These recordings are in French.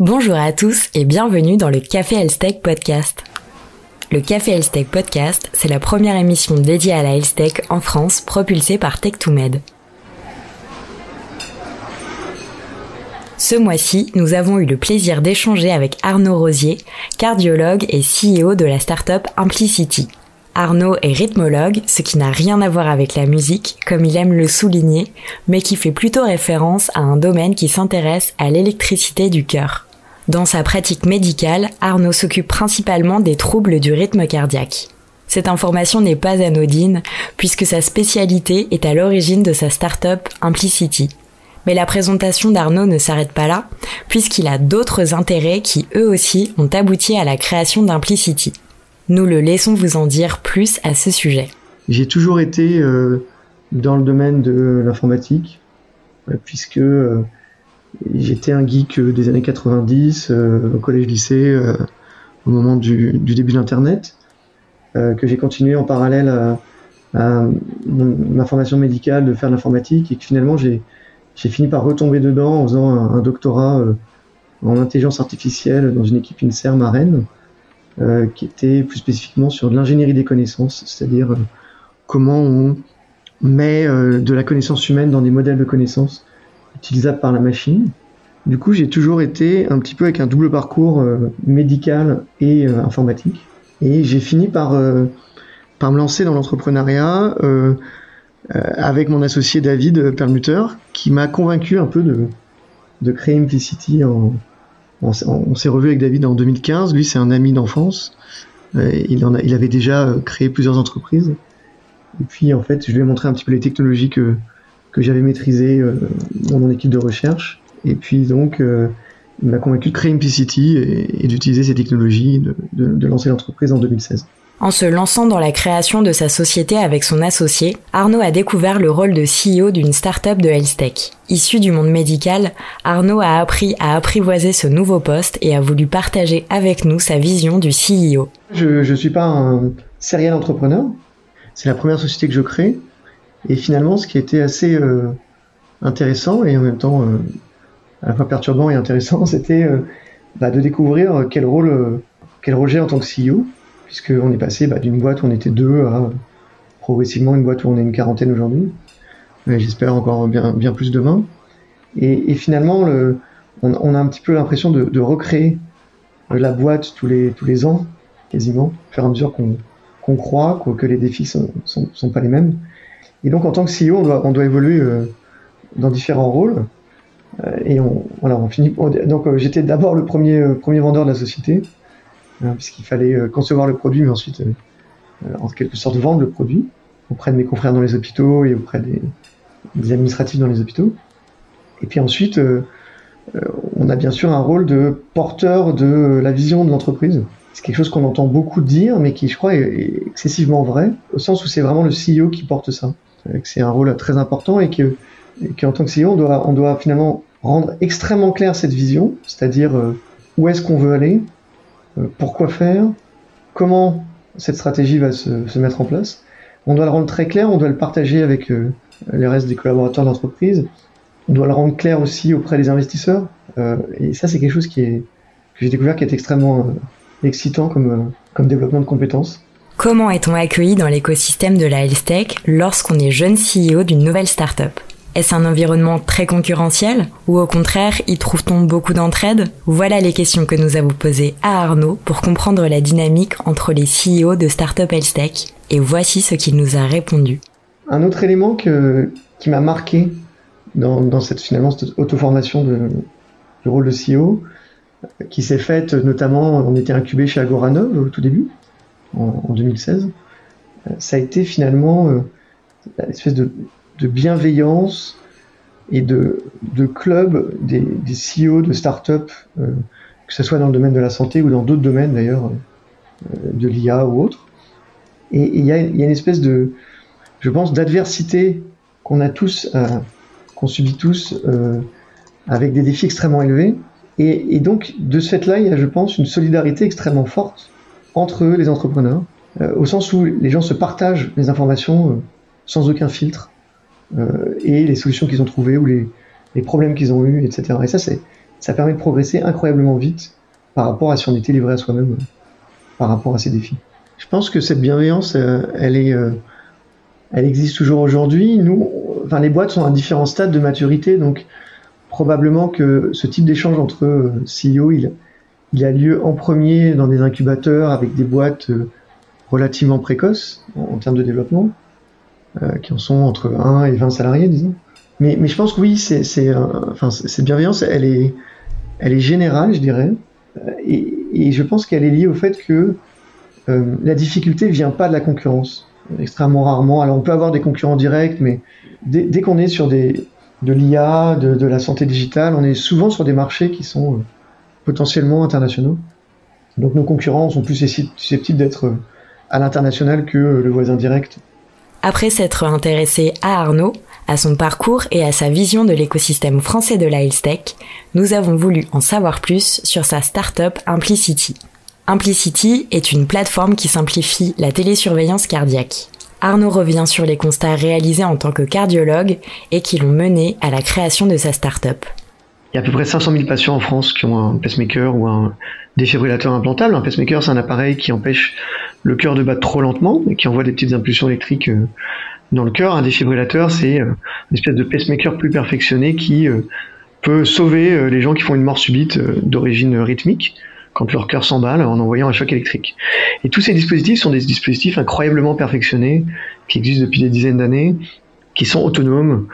Bonjour à tous et bienvenue dans le Café Health Podcast. Le Café Health Podcast, c'est la première émission dédiée à la Health en France propulsée par Tech2Med. Ce mois-ci, nous avons eu le plaisir d'échanger avec Arnaud Rosier, cardiologue et CEO de la start-up Implicity. Arnaud est rythmologue, ce qui n'a rien à voir avec la musique, comme il aime le souligner, mais qui fait plutôt référence à un domaine qui s'intéresse à l'électricité du cœur. Dans sa pratique médicale, Arnaud s'occupe principalement des troubles du rythme cardiaque. Cette information n'est pas anodine, puisque sa spécialité est à l'origine de sa start-up Implicity. Mais la présentation d'Arnaud ne s'arrête pas là, puisqu'il a d'autres intérêts qui eux aussi ont abouti à la création d'Implicity. Nous le laissons vous en dire plus à ce sujet. J'ai toujours été euh, dans le domaine de l'informatique, euh, puisque euh, j'étais un geek des années 90 au collège-lycée au moment du, début d'Internet, que j'ai continué en parallèle à, ma formation médicale de faire de l'informatique et que finalement j'ai fini par retomber dedans en faisant un, doctorat en intelligence artificielle dans une équipe INSERM à Rennes. Euh, qui était plus spécifiquement sur l'ingénierie des connaissances, c'est-à-dire euh, comment on met euh, de la connaissance humaine dans des modèles de connaissances utilisables par la machine. Du coup, j'ai toujours été un petit peu avec un double parcours médical et informatique. Et j'ai fini par, par me lancer dans l'entrepreneuriat avec mon associé David Perlmutter, qui m'a convaincu un peu de, de créer Implicity on, s'est revu avec David en 2015. Lui, c'est un ami d'enfance. Euh, il, il avait déjà euh, créé plusieurs entreprises. Et puis, en fait, je lui ai montré un petit peu les technologies que, que j'avais maîtrisées euh, dans mon équipe de recherche. Et puis, donc, il m'a convaincu de créer Implicity et, et d'utiliser ces technologies, de, de, de lancer l'entreprise en 2016. En se lançant dans la création de sa société avec son associé, Arnaud a découvert le rôle de CEO d'une start-up de health tech. Issu du monde médical, Arnaud a appris à apprivoiser ce nouveau poste et a voulu partager avec nous sa vision du CEO. Je ne suis pas un serial entrepreneur. C'est la première société que je crée. Et finalement, ce qui était assez euh, intéressant et en même temps euh, à la fois perturbant et intéressant, c'était euh, bah, de découvrir quel rôle, quel rôle j'ai en tant que CEO puisqu'on est passé bah, d'une boîte où on était deux à progressivement une boîte où on est une quarantaine aujourd'hui. J'espère encore bien, bien plus demain. Et, et finalement, le, on, on, a un petit peu l'impression de, de, recréer la boîte tous les, tous les ans, quasiment, au fur et à mesure qu'on qu'on croit, que les défis sont, sont, sont, pas les mêmes. Et donc, en tant que CEO, on doit, on doit évoluer euh, dans différents rôles. Euh, et on, voilà, on finit. Donc, euh, j'étais d'abord le premier, premier vendeur de la société. Hein, puisqu'il fallait concevoir le produit, mais ensuite, en quelque sorte, vendre le produit auprès de mes confrères dans les hôpitaux et auprès des, des administratifs dans les hôpitaux. Et puis ensuite, on a bien sûr un rôle de porteur de la vision de l'entreprise. C'est quelque chose qu'on entend beaucoup dire, mais qui, je crois, est, excessivement vrai, au sens où c'est vraiment le CEO qui porte ça. C'est un rôle très important et que, qu'en tant que CEO, on doit, on doit finalement rendre extrêmement clair cette vision, c'est-à-dire où est-ce qu'on veut aller, euh, pourquoi faire, comment cette stratégie va se, mettre en place. On doit le rendre très clair, on doit le partager avec euh, les restes des collaborateurs d'entreprise. On doit le rendre clair aussi auprès des investisseurs. Euh, et ça, c'est quelque chose qui est, que j'ai découvert qui est extrêmement excitant comme, comme développement de compétences. Comment est-on accueilli dans l'écosystème de la health lorsqu'on est jeune CEO d'une nouvelle startup? Est-ce un environnement très concurrentiel ou au contraire y trouve-t-on beaucoup d'entraide? Voilà les questions que nous avons posées à Arnaud pour comprendre la dynamique entre les CEO de Startup Health Tech. Et voici ce qu'il nous a répondu. Un autre élément qui m'a marqué dans, cette finalement auto-formation du rôle de CEO qui s'est faite notamment, on était incubé chez Agoranov au tout début, en, 2016, ça a été finalement euh, l'espèce de de bienveillance et de, club des, des CEO de start-up, euh, que ce soit dans le domaine de la santé ou dans d'autres domaines d'ailleurs, euh, de l'IA ou autre. Et il y, a, une espèce de, je pense, d'adversité qu'on a tous, euh, qu'on subit tous, avec des défis extrêmement élevés. Et, et, donc, de ce fait-là, il y a, je pense, une solidarité extrêmement forte entre les entrepreneurs, au sens où les gens se partagent les informations sans aucun filtre. Euh, et les solutions qu'ils ont trouvées ou les, les problèmes qu'ils ont eus, etc. Et ça, ça permet de progresser incroyablement vite par rapport à si on était livré à soi-même, par rapport à ces défis. Je pense que cette bienveillance, elle est, elle existe toujours aujourd'hui. Nous, enfin, les boîtes sont à différents stades de maturité, donc probablement que ce type d'échange entre CEO, il, il a lieu en premier dans des incubateurs avec des boîtes euh, relativement précoces en, termes de développement, euh, qui en sont entre 1 et 20 salariés, disons. Mais, je pense que oui, c'est, cette bienveillance, elle est, générale, je dirais, euh, et, je pense qu'elle est liée au fait que la difficulté vient pas de la concurrence, extrêmement rarement. Alors on peut avoir des concurrents directs, mais dès, qu'on est sur de l'IA, de, la santé digitale, on est souvent sur des marchés qui sont potentiellement internationaux. Donc nos concurrents sont plus susceptibles d'être euh, à l'international que euh, le voisin direct. Après s'être intéressé à Arnaud, à son parcours et à sa vision de l'écosystème français de la health tech, nous avons voulu en savoir plus sur sa start-up Implicity. Implicity est une plateforme qui simplifie la télésurveillance cardiaque. Arnaud revient sur les constats réalisés en tant que cardiologue et qui l'ont mené à la création de sa start-up. Il y a à peu près 500 000 patients en France qui ont un pacemaker ou un défibrillateur implantable. Un pacemaker, c'est un appareil qui empêche le cœur de battre trop lentement et qui envoie des petites impulsions électriques euh, dans le cœur. Un défibrillateur, c'est euh, une espèce de pacemaker plus perfectionné qui euh, peut sauver les gens qui font une mort subite d'origine rythmique quand leur cœur s'emballe en envoyant un choc électrique. Et tous ces dispositifs sont des dispositifs incroyablement perfectionnés qui existent depuis des dizaines d'années, qui sont autonomes,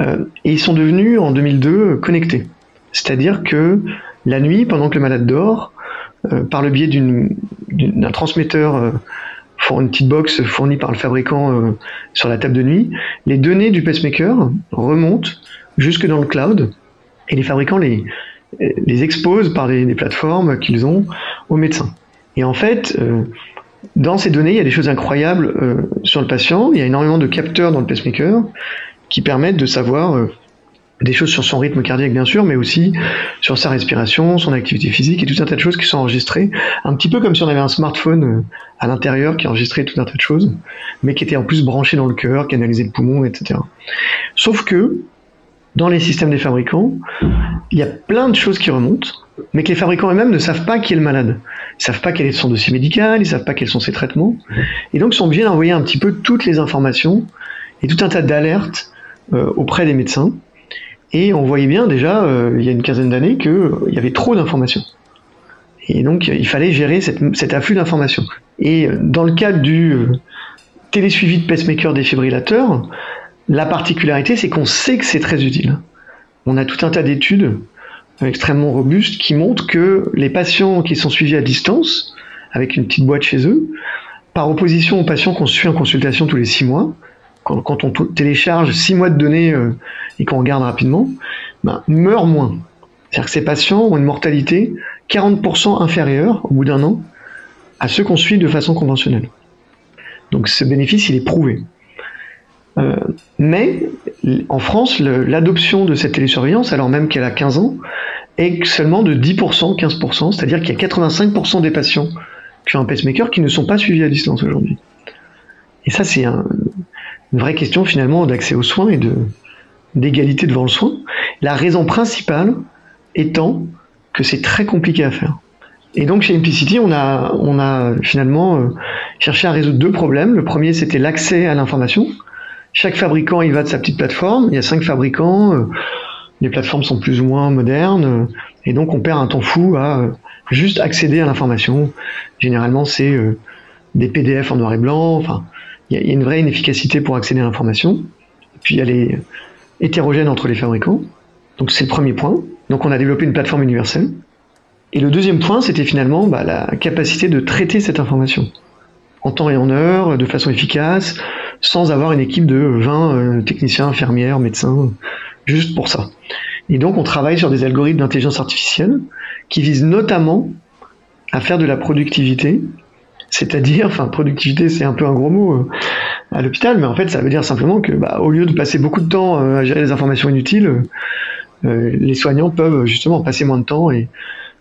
euh, et ils sont devenus en 2002 connectés. C'est-à-dire que la nuit, pendant que le malade dort, euh, par le biais d'un transmetteur, euh, une petite box fournie par le fabricant sur la table de nuit, les données du pacemaker remontent jusque dans le cloud et les fabricants les, les exposent par des, plateformes qu'ils ont aux médecins. Et en fait, dans ces données, il y a des choses incroyables sur le patient. Il y a énormément de capteurs dans le pacemaker qui permettent de savoir euh, des choses sur son rythme cardiaque bien sûr, mais aussi sur sa respiration, son activité physique et tout un tas de choses qui sont enregistrées, un petit peu comme si on avait un smartphone euh, à l'intérieur qui enregistrait tout un tas de choses, mais qui était en plus branché dans le cœur, qui analysait le poumon, etc. Sauf que dans les systèmes des fabricants, il y a plein de choses qui remontent, mais que les fabricants eux-mêmes ne savent pas qui est le malade. Ils savent pas quel est son dossier médical, ils savent pas quels sont ses traitements, et donc ils sont obligés d'envoyer un petit peu toutes les informations et tout un tas d'alertes auprès des médecins. Et on voyait bien déjà, euh, il y a une quinzaine d'années, qu'il euh, y avait trop d'informations. Et donc, il fallait gérer cet afflux d'informations. Et dans le cadre du télésuivi de pacemaker défibrillateur, la particularité, c'est qu'on sait que c'est très utile. On a tout un tas d'études extrêmement robustes qui montrent que les patients qui sont suivis à distance, avec une petite boîte chez eux, par opposition aux patients qu'on suit en consultation tous les six mois, quand, on télécharge six mois de données euh, et qu'on regarde rapidement, ben, meurent moins. C'est-à-dire que ces patients ont une mortalité 40% inférieure au bout d'un an à ceux qu'on suit de façon conventionnelle. Donc ce bénéfice, il est prouvé. Euh, mais en France, l'adoption de cette télésurveillance, alors même qu'elle a 15 ans, est seulement de 10%, 15%, c'est-à-dire qu'il y a 85% des patients qui ont un pacemaker qui ne sont pas suivis à distance aujourd'hui. Et ça, c'est un, une vraie question finalement d'accès aux soins et de d'égalité devant le soin. La raison principale étant que c'est très compliqué à faire. Et donc chez Implicity, on a, on a finalement euh, cherché à résoudre deux problèmes. Le premier, c'était l'accès à l'information. Chaque fabricant, il va de sa petite plateforme. Il y a cinq fabricants. Euh, les plateformes sont plus ou moins modernes. Euh, et donc on perd un temps fou à juste accéder à l'information. Généralement, c'est des PDF en noir et blanc. Enfin, il y, a une vraie inefficacité pour accéder à l'information. Puis elle est hétérogène entre les fabricants. Donc c'est le premier point. Donc on a développé une plateforme universelle. Et le deuxième point, c'était finalement bah, la capacité de traiter cette information en temps et en heure, de façon efficace, sans avoir une équipe de 20 euh, techniciens, infirmières, médecins, juste pour ça. Et donc on travaille sur des algorithmes d'intelligence artificielle qui visent notamment à faire de la productivité c'est-à-dire, enfin, productivité, c'est un peu un gros mot euh, à l'hôpital, mais en fait, ça veut dire simplement que, bah, au lieu de passer beaucoup de temps euh, à gérer des informations inutiles, euh, les soignants peuvent justement passer moins de temps et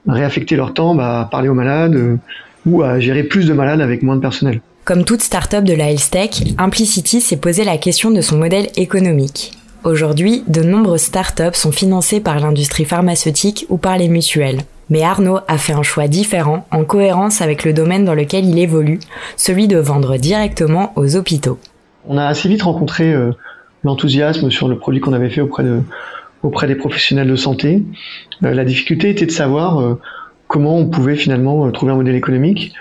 réaffecter leur temps bah, à parler aux malades ou à gérer plus de malades avec moins de personnel. Comme toute start-up de la health tech, Implicity s'est posé la question de son modèle économique. Aujourd'hui, de nombreuses startups sont financées par l'industrie pharmaceutique ou par les mutuelles. Mais Arnaud a fait un choix différent, en cohérence avec le domaine dans lequel il évolue, celui de vendre directement aux hôpitaux. On a assez vite rencontré euh, l'enthousiasme sur le produit qu'on avait fait auprès, de, auprès des professionnels de santé. Euh, la difficulté était de savoir euh, comment on pouvait finalement trouver un modèle économique,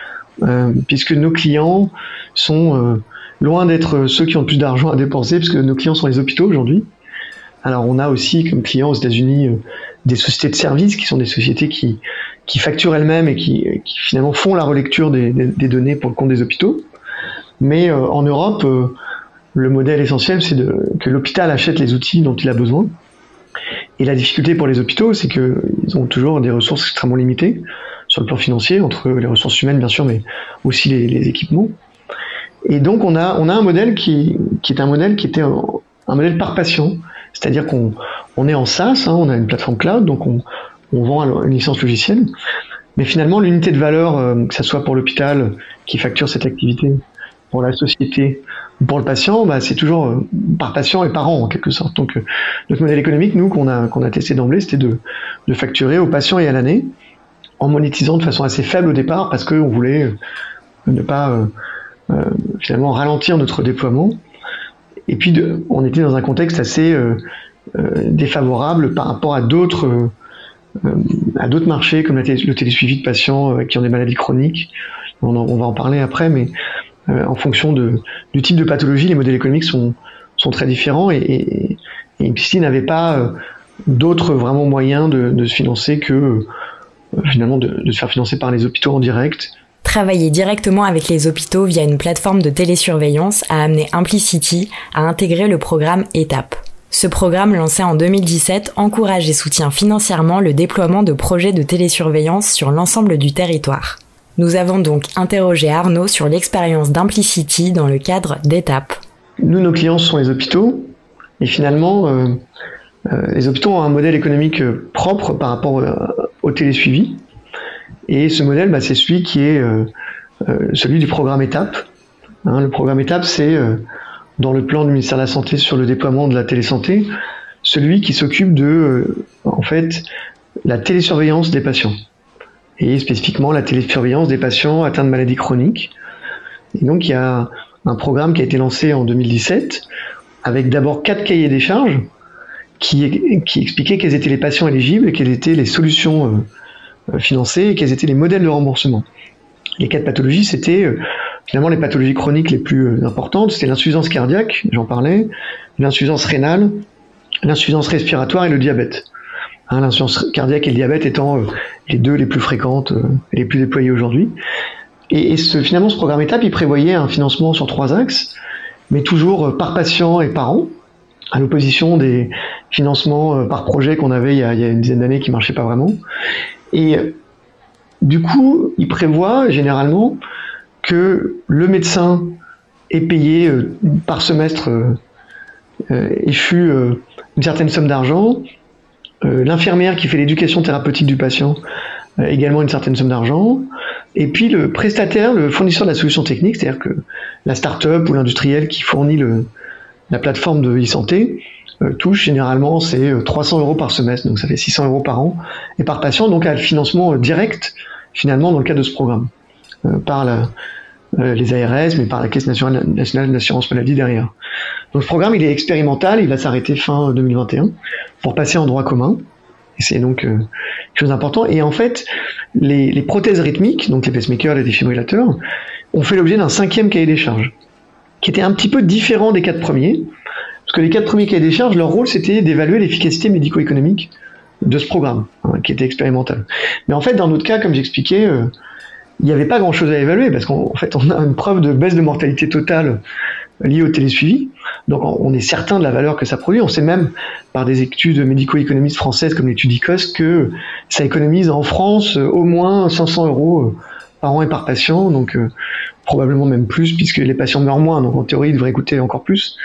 puisque nos clients sont loin d'être ceux qui ont le plus d'argent à dépenser, puisque nos clients sont les hôpitaux aujourd'hui. Alors on a aussi comme clients aux États-Unis des sociétés de services qui sont des sociétés qui, qui facturent elles-mêmes et qui, qui, finalement font la relecture des, données pour le compte des hôpitaux. Mais euh, en Europe, euh, le modèle essentiel, c'est que l'hôpital achète les outils dont il a besoin. Et la difficulté pour les hôpitaux, c'est qu'ils ont toujours des ressources extrêmement limitées sur le plan financier, entre les ressources humaines bien sûr, mais aussi les, équipements. Et donc on a, on a un modèle qui, qui est un modèle qui était un modèle par patient, c'est-à-dire qu'on on est en SaaS, hein, on a une plateforme cloud, donc on, on vend une licence logicielle. Mais finalement, l'unité de valeur, euh, que ce soit pour l'hôpital qui facture cette activité, pour la société ou pour le patient, bah, c'est toujours euh, par patient et par an en quelque sorte. Donc euh, notre modèle économique, nous, qu'on a, a testé d'emblée, c'était de, de facturer au patient et à l'année, en monétisant de façon assez faible au départ, parce qu'on voulait ne pas finalement ralentir notre déploiement. Et puis, on était dans un contexte assez euh, défavorable par rapport à d'autres euh, à d'autres marchés comme le télésuivi de patients euh, qui ont des maladies chroniques. On, va en parler après, mais en fonction du type de pathologie, les modèles économiques sont, sont très différents et, et, n'avait pas d'autres vraiment moyens de, se financer que finalement de, se faire financer par les hôpitaux en direct. Travailler directement avec les hôpitaux via une plateforme de télésurveillance a amené Implicity à intégrer le programme ETAP. Ce programme lancé en 2017 encourage et soutient financièrement le déploiement de projets de télésurveillance sur l'ensemble du territoire. Nous avons donc interrogé Arnaud sur l'expérience d'Implicity dans le cadre d'étapes. Nous, nos clients sont les hôpitaux, et finalement, euh, euh, les hôpitaux ont un modèle économique euh, propre par rapport au télésuivi. Et ce modèle, bah, c'est celui qui est euh, celui du programme étape. Hein, le programme étape, c'est dans le plan du ministère de la Santé sur le déploiement de la télésanté, celui qui s'occupe de, euh, en fait, la télésurveillance des patients. Et spécifiquement la télésurveillance des patients atteints de maladies chroniques. Et donc il y a un programme qui a été lancé en 2017 avec d'abord quatre cahiers des charges qui, qui expliquaient quels étaient les patients éligibles et quelles étaient les solutions euh, financées et quels étaient les modèles de remboursement. Les quatre pathologies, c'était euh, finalement les pathologies chroniques les plus euh, importantes, c'est l'insuffisance cardiaque, j'en parlais, l'insuffisance rénale, l'insuffisance respiratoire et le diabète. Hein, l'insuffisance cardiaque et le diabète étant les deux les plus fréquentes et les plus déployées aujourd'hui. Et, finalement, ce programme étape, il prévoyait un financement sur trois axes, mais toujours par patient et par an, à l'opposition des financements par projet qu'on avait il y, a, il y a, une dizaine d'années qui marchaient pas vraiment. Et du coup, il prévoit généralement que le médecin est payé euh, par semestre euh, euh, échu une certaine somme d'argent, l'infirmière qui fait l'éducation thérapeutique du patient également une certaine somme d'argent, et puis le prestataire, le fournisseur de la solution technique, c'est-à-dire que la start-up ou l'industriel qui fournit la plateforme de e-santé touche généralement c'est 300 euros par semestre, donc ça fait 600 euros par an et par patient, donc à le financement direct finalement dans le cadre de ce programme. Euh, par euh, les ARS, mais par la Caisse nationale, d'assurance maladie derrière. Donc ce programme, il est expérimental, il va s'arrêter fin 2021 pour passer en droit commun. C'est donc euh, chose d'important. Et en fait, les, les, prothèses rythmiques, donc les pacemakers, les défibrillateurs, ont fait l'objet d'un cinquième cahier des charges, qui était un petit peu différent des quatre premiers, parce que les quatre premiers cahiers des charges, leur rôle, c'était d'évaluer l'efficacité médico-économique de ce programme, hein, qui était expérimental. Mais en fait, dans notre cas, comme j'expliquais, euh, il n'y avait pas grand-chose à évaluer parce qu'en fait, on a une preuve de baisse de mortalité totale liée au télésuivi. Donc, on est certain de la valeur que ça produit. On sait même par des études médico-économistes françaises comme l'étude ICOS que ça économise en France au moins 500 euros par an et par patient. Donc, euh, probablement même plus puisque les patients meurent moins. Donc, en théorie, il devrait coûter encore plus.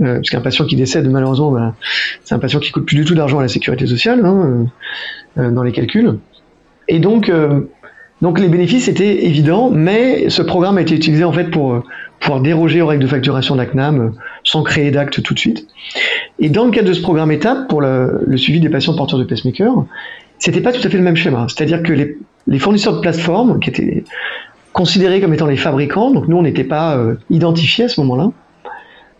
Euh, parce qu'un patient qui décède, malheureusement, bah, c'est un patient qui coûte plus du tout d'argent à la sécurité sociale hein, euh, dans les calculs. Et donc, donc les bénéfices étaient évidents, mais ce programme a été utilisé en fait pour euh, pouvoir déroger aux règles de facturation de la CNAM euh, sans créer d'acte tout de suite. Et dans le cadre de ce programme étape pour le, suivi des patients porteurs de pacemaker, c'était pas tout à fait le même schéma. C'est-à-dire que les, les, fournisseurs de plateformes, qui étaient considérés comme étant les fabricants, donc nous on n'était pas euh, identifiés à ce moment-là,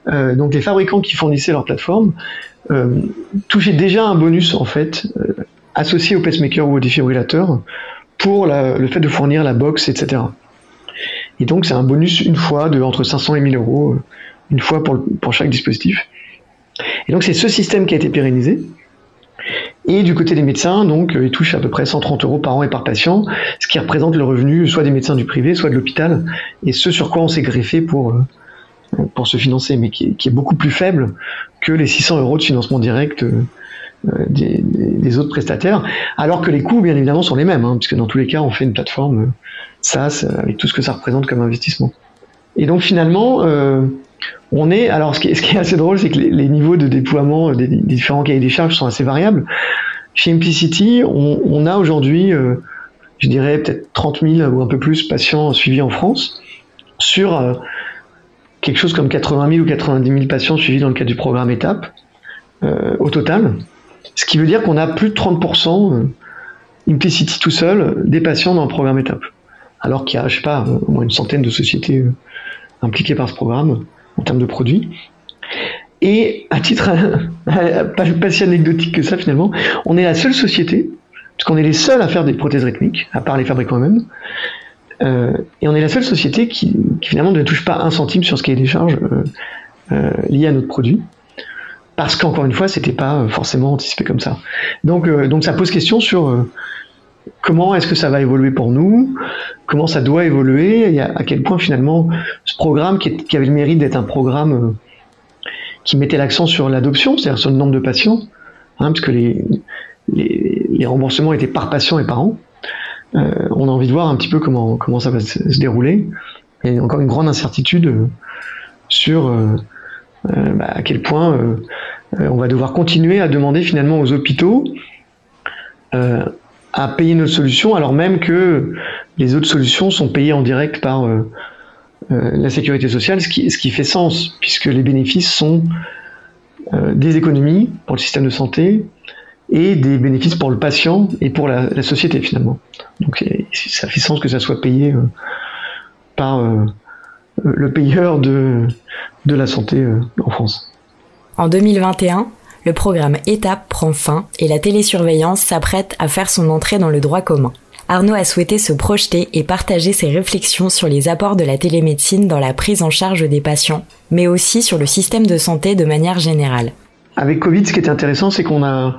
euh, donc les fabricants qui fournissaient leur plateforme euh, touchaient déjà un bonus en fait euh, associé au pacemaker ou au défibrillateur pour le fait de fournir la box, etc. Et donc c'est un bonus une fois de entre 500 et 1000 euros, une fois pour, pour chaque dispositif. Et donc c'est ce système qui a été pérennisé. Et du côté des médecins, donc, ils touchent à peu près 130 euros par an et par patient, ce qui représente le revenu soit des médecins du privé, soit de l'hôpital, et ce sur quoi on s'est greffé pour, pour se financer, mais qui est, beaucoup plus faible que les 600 euros de financement direct euh, des, autres prestataires, alors que les coûts, bien évidemment, sont les mêmes, hein, puisque dans tous les cas, on fait une plateforme euh, SaaS avec tout ce que ça représente comme investissement. Et donc finalement, euh, on est, alors ce qui est, assez drôle, c'est que les, niveaux de déploiement des, différents cahiers des charges sont assez variables. Chez Implicity, on a aujourd'hui, je dirais peut-être 30 000 ou un peu plus patients suivis en France sur quelque chose comme 80 000 ou 90 000 patients suivis dans le cadre du programme étape euh, au total. Ce qui veut dire qu'on a plus de 30% euh, Implicity tout seul des patients dans le programme étape. Alors qu'il y a, je sais pas, au moins une centaine de sociétés euh, impliquées par ce programme en termes de produits. Et à titre pas, pas si anecdotique que ça finalement, on est la seule société, parce qu'on est les seuls à faire des prothèses rythmiques, à part les fabricants eux-mêmes, euh, et on est la seule société qui, finalement ne touche pas un centime sur ce qui est des charges euh, euh, liées à notre produit. Parce qu'encore une fois, c'était pas forcément anticipé comme ça. Donc, donc ça pose question sur comment est-ce que ça va évoluer pour nous, comment ça doit évoluer, et à, quel point finalement ce programme qui, avait le mérite d'être un programme qui mettait l'accent sur l'adoption, c'est-à-dire sur le nombre de patients, hein, parce que les, remboursements étaient par patient et par an, euh, on a envie de voir un petit peu comment, ça va se, dérouler. Il y a encore une grande incertitude euh, sur euh, bah, à quel point on va devoir continuer à demander finalement aux hôpitaux à payer notre solution alors même que les autres solutions sont payées en direct par la sécurité sociale, ce qui fait sens, puisque les bénéfices sont des économies pour le système de santé, et des bénéfices pour le patient et pour la, société finalement. Donc ça fait sens que ça soit payé euh, par euh, le payeur de, de la santé euh, en France. En 2021, le programme ETAP prend fin et la télésurveillance s'apprête à faire son entrée dans le droit commun. Arnaud a souhaité se projeter et partager ses réflexions sur les apports de la télémédecine dans la prise en charge des patients, mais aussi sur le système de santé de manière générale. Avec Covid, ce qui est intéressant, c'est qu'on a,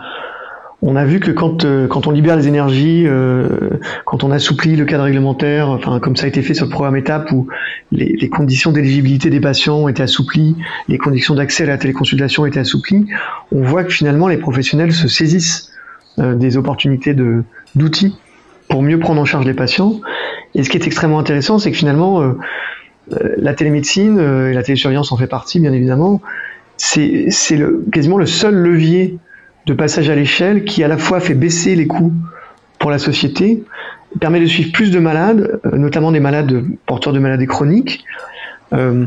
on a vu que quand, euh, on libère les énergies, euh, quand on assouplit le cadre réglementaire, enfin comme ça a été fait sur le programme étape où les, conditions d'éligibilité des patients étaient assouplies, les conditions d'accès à la téléconsultation étaient assouplies, on voit que finalement les professionnels se saisissent euh, des opportunités d'outils pour mieux prendre en charge les patients. Et ce qui est extrêmement intéressant, c'est que finalement la télémédecine et la télésurveillance en fait partie, bien évidemment. C'est quasiment le seul levier de passage à l'échelle qui à la fois fait baisser les coûts pour la société, permet de suivre plus de malades, euh, notamment des malades porteurs de maladies chroniques, euh,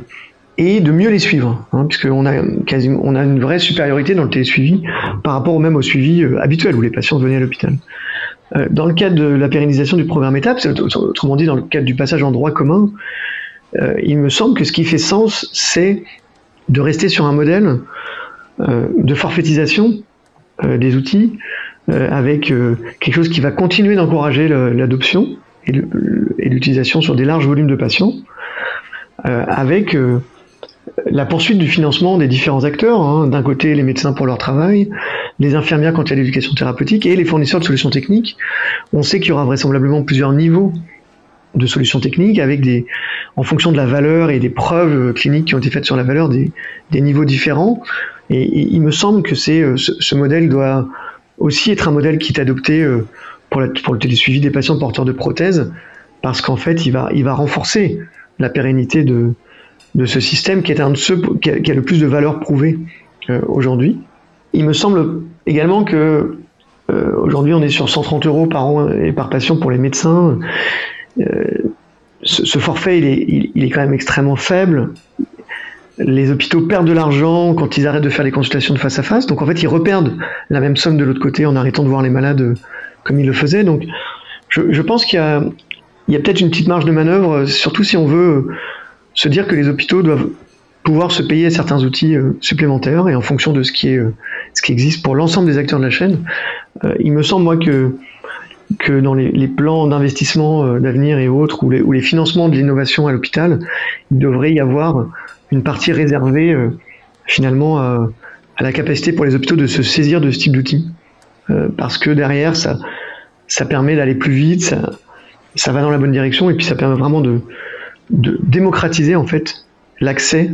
et de mieux les suivre, hein, puisqu'on a on a une vraie supériorité dans le télésuivi par rapport même au suivi euh, habituel où les patients venaient à l'hôpital. dans le cadre de la pérennisation du programme étape, autrement dit dans le cadre du passage en droit commun, il me semble que ce qui fait sens, c'est de rester sur un modèle de forfaitisation des outils euh, avec euh, quelque chose qui va continuer d'encourager l'adoption et l'utilisation sur des larges volumes de patients, avec la poursuite du financement des différents acteurs, hein. d'un côté les médecins pour leur travail, les infirmières quand il y a l'éducation thérapeutique et les fournisseurs de solutions techniques. On sait qu'il y aura vraisemblablement plusieurs niveaux de solutions techniques avec des, en fonction de la valeur et des preuves cliniques qui ont été faites sur la valeur, des, des niveaux différents. Et, il me semble que c'est euh, ce, modèle doit aussi être un modèle qui est adopté euh, pour, la, pour le télésuivi des patients porteurs de prothèses, parce qu'en fait, il va, il va renforcer la pérennité de, de ce système qui est un de ceux qui a, le plus de valeur prouvée euh, aujourd'hui. Il me semble également que aujourd'hui on est sur 130 euros par an et par patient pour les médecins. Ce, forfait il est, quand même extrêmement faible les hôpitaux perdent de l'argent quand ils arrêtent de faire les consultations de face à face. Donc en fait, ils reperdent la même somme de l'autre côté en arrêtant de voir les malades comme ils le faisaient. Donc je, pense qu'il y a, peut-être une petite marge de manœuvre, surtout si on veut se dire que les hôpitaux doivent pouvoir se payer certains outils euh, supplémentaires et en fonction de ce qui euh, existe pour l'ensemble des acteurs de la chaîne. Euh, il me semble moi que que dans les, plans d'investissement d'avenir et autres ou les, financements de l'innovation à l'hôpital, il devrait y avoir une partie réservée finalement à, la capacité pour les hôpitaux de se saisir de ce type d'outils. Parce que derrière ça ça permet d'aller plus vite, ça, ça va dans la bonne direction et puis ça permet vraiment de, de démocratiser en fait l'accès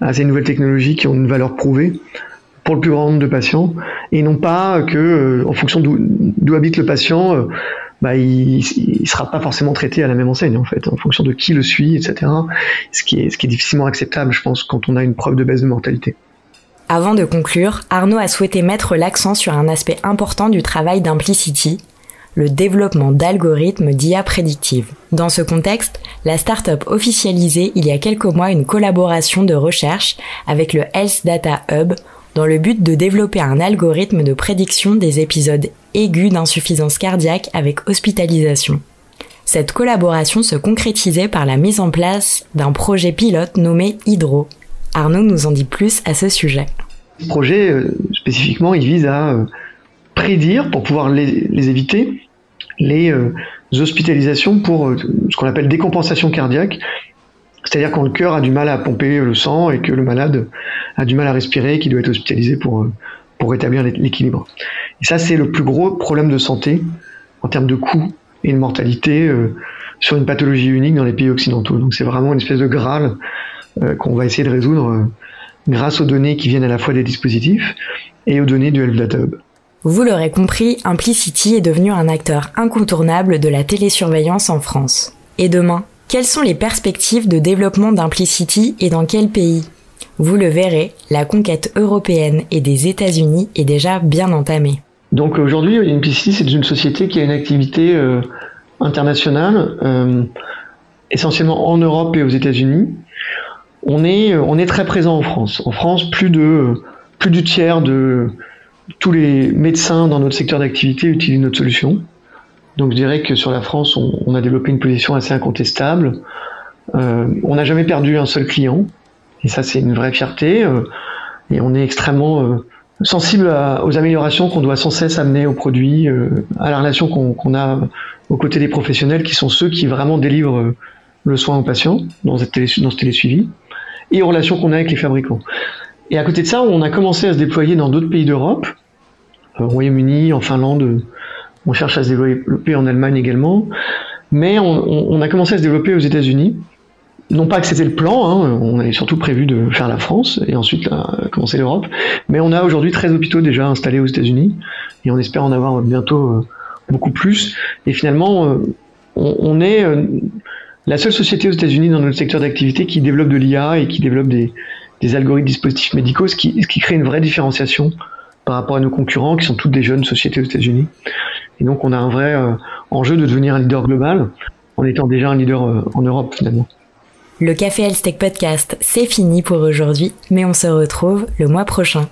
à ces nouvelles technologies qui ont une valeur prouvée pour le plus grand nombre de patients et non pas que euh, en fonction d'où habite le patient euh, bah, il sera pas forcément traité à la même enseigne en fait en fonction de qui le suit etc ce qui est ce qui est difficilement acceptable je pense quand on a une preuve de baisse de mortalité avant de conclure, Arnaud a souhaité mettre l'accent sur un aspect important du travail d'Implicity, le développement d'algorithmes d'IA prédictive. Dans ce contexte, la startup officialisait il y a quelques mois une collaboration de recherche avec le Health Data Hub dans le but de développer un algorithme de prédiction des épisodes aigus d'insuffisance cardiaque avec hospitalisation. Cette collaboration se concrétisait par la mise en place d'un projet pilote nommé Hydro. Arnaud nous en dit plus à ce sujet. Ce projet, euh, spécifiquement, il vise à euh, prédire, pour pouvoir les éviter, les euh, hospitalisations pour ce qu'on appelle décompensation cardiaque, c'est-à-dire quand le cœur a du mal à pomper le sang et que le malade a du mal à respirer et qu'il doit être hospitalisé pour, euh, pour rétablir l'équilibre. Et ça, c'est le plus gros problème de santé en termes de coûts et de mortalité sur une pathologie unique dans les pays occidentaux. Donc c'est vraiment une espèce de graal qu'on va essayer de résoudre grâce aux données qui viennent à la fois des dispositifs et aux données du Health Data Hub. Vous l'aurez compris, Implicity est devenu un acteur incontournable de la télésurveillance en France. Et demain, quelles sont les perspectives de développement d'Implicity et dans quel pays? Vous le verrez, la conquête européenne et des États-Unis est déjà bien entamée. Donc aujourd'hui, Implicity, c'est une société qui a une activité euh, internationale, euh, essentiellement en Europe et aux États-Unis. On est, on est très présent en France. En France, plus de plus du tiers de tous les médecins dans notre secteur d'activité utilisent notre solution. Donc je dirais que sur la France, on, a développé une position assez incontestable. Euh, on n'a jamais perdu un seul client, et ça c'est une vraie fierté. Euh, et on est extrêmement euh, sensible aux améliorations qu'on doit sans cesse amener aux produits, à la relation qu'on a aux côtés des professionnels qui sont ceux qui vraiment délivrent le soin aux patients dans, dans ce télésuivi, et aux relations qu'on a avec les fabricants. Et à côté de ça, on a commencé à se déployer dans d'autres pays d'Europe, au Royaume-Uni, en Finlande, on cherche à se développer en Allemagne également, mais on, a commencé à se développer aux États-Unis. Non pas que c'était le plan, hein, on avait surtout prévu de faire la France et ensuite commencer l'Europe, mais on a aujourd'hui 13 hôpitaux déjà installés aux États-Unis et on espère en avoir bientôt euh, beaucoup plus. Et finalement, euh, on, est euh, la seule société aux États-Unis dans notre secteur d'activité qui développe de l'IA et qui développe des, algorithmes dispositifs médicaux, qui, ce qui crée une vraie différenciation par rapport à nos concurrents qui sont toutes des jeunes sociétés aux États-Unis. Et donc on a un vrai euh, enjeu de devenir un leader global en étant déjà un leader euh, en Europe finalement. Le Café Health Podcast, c'est fini pour aujourd'hui, mais on se retrouve le mois prochain.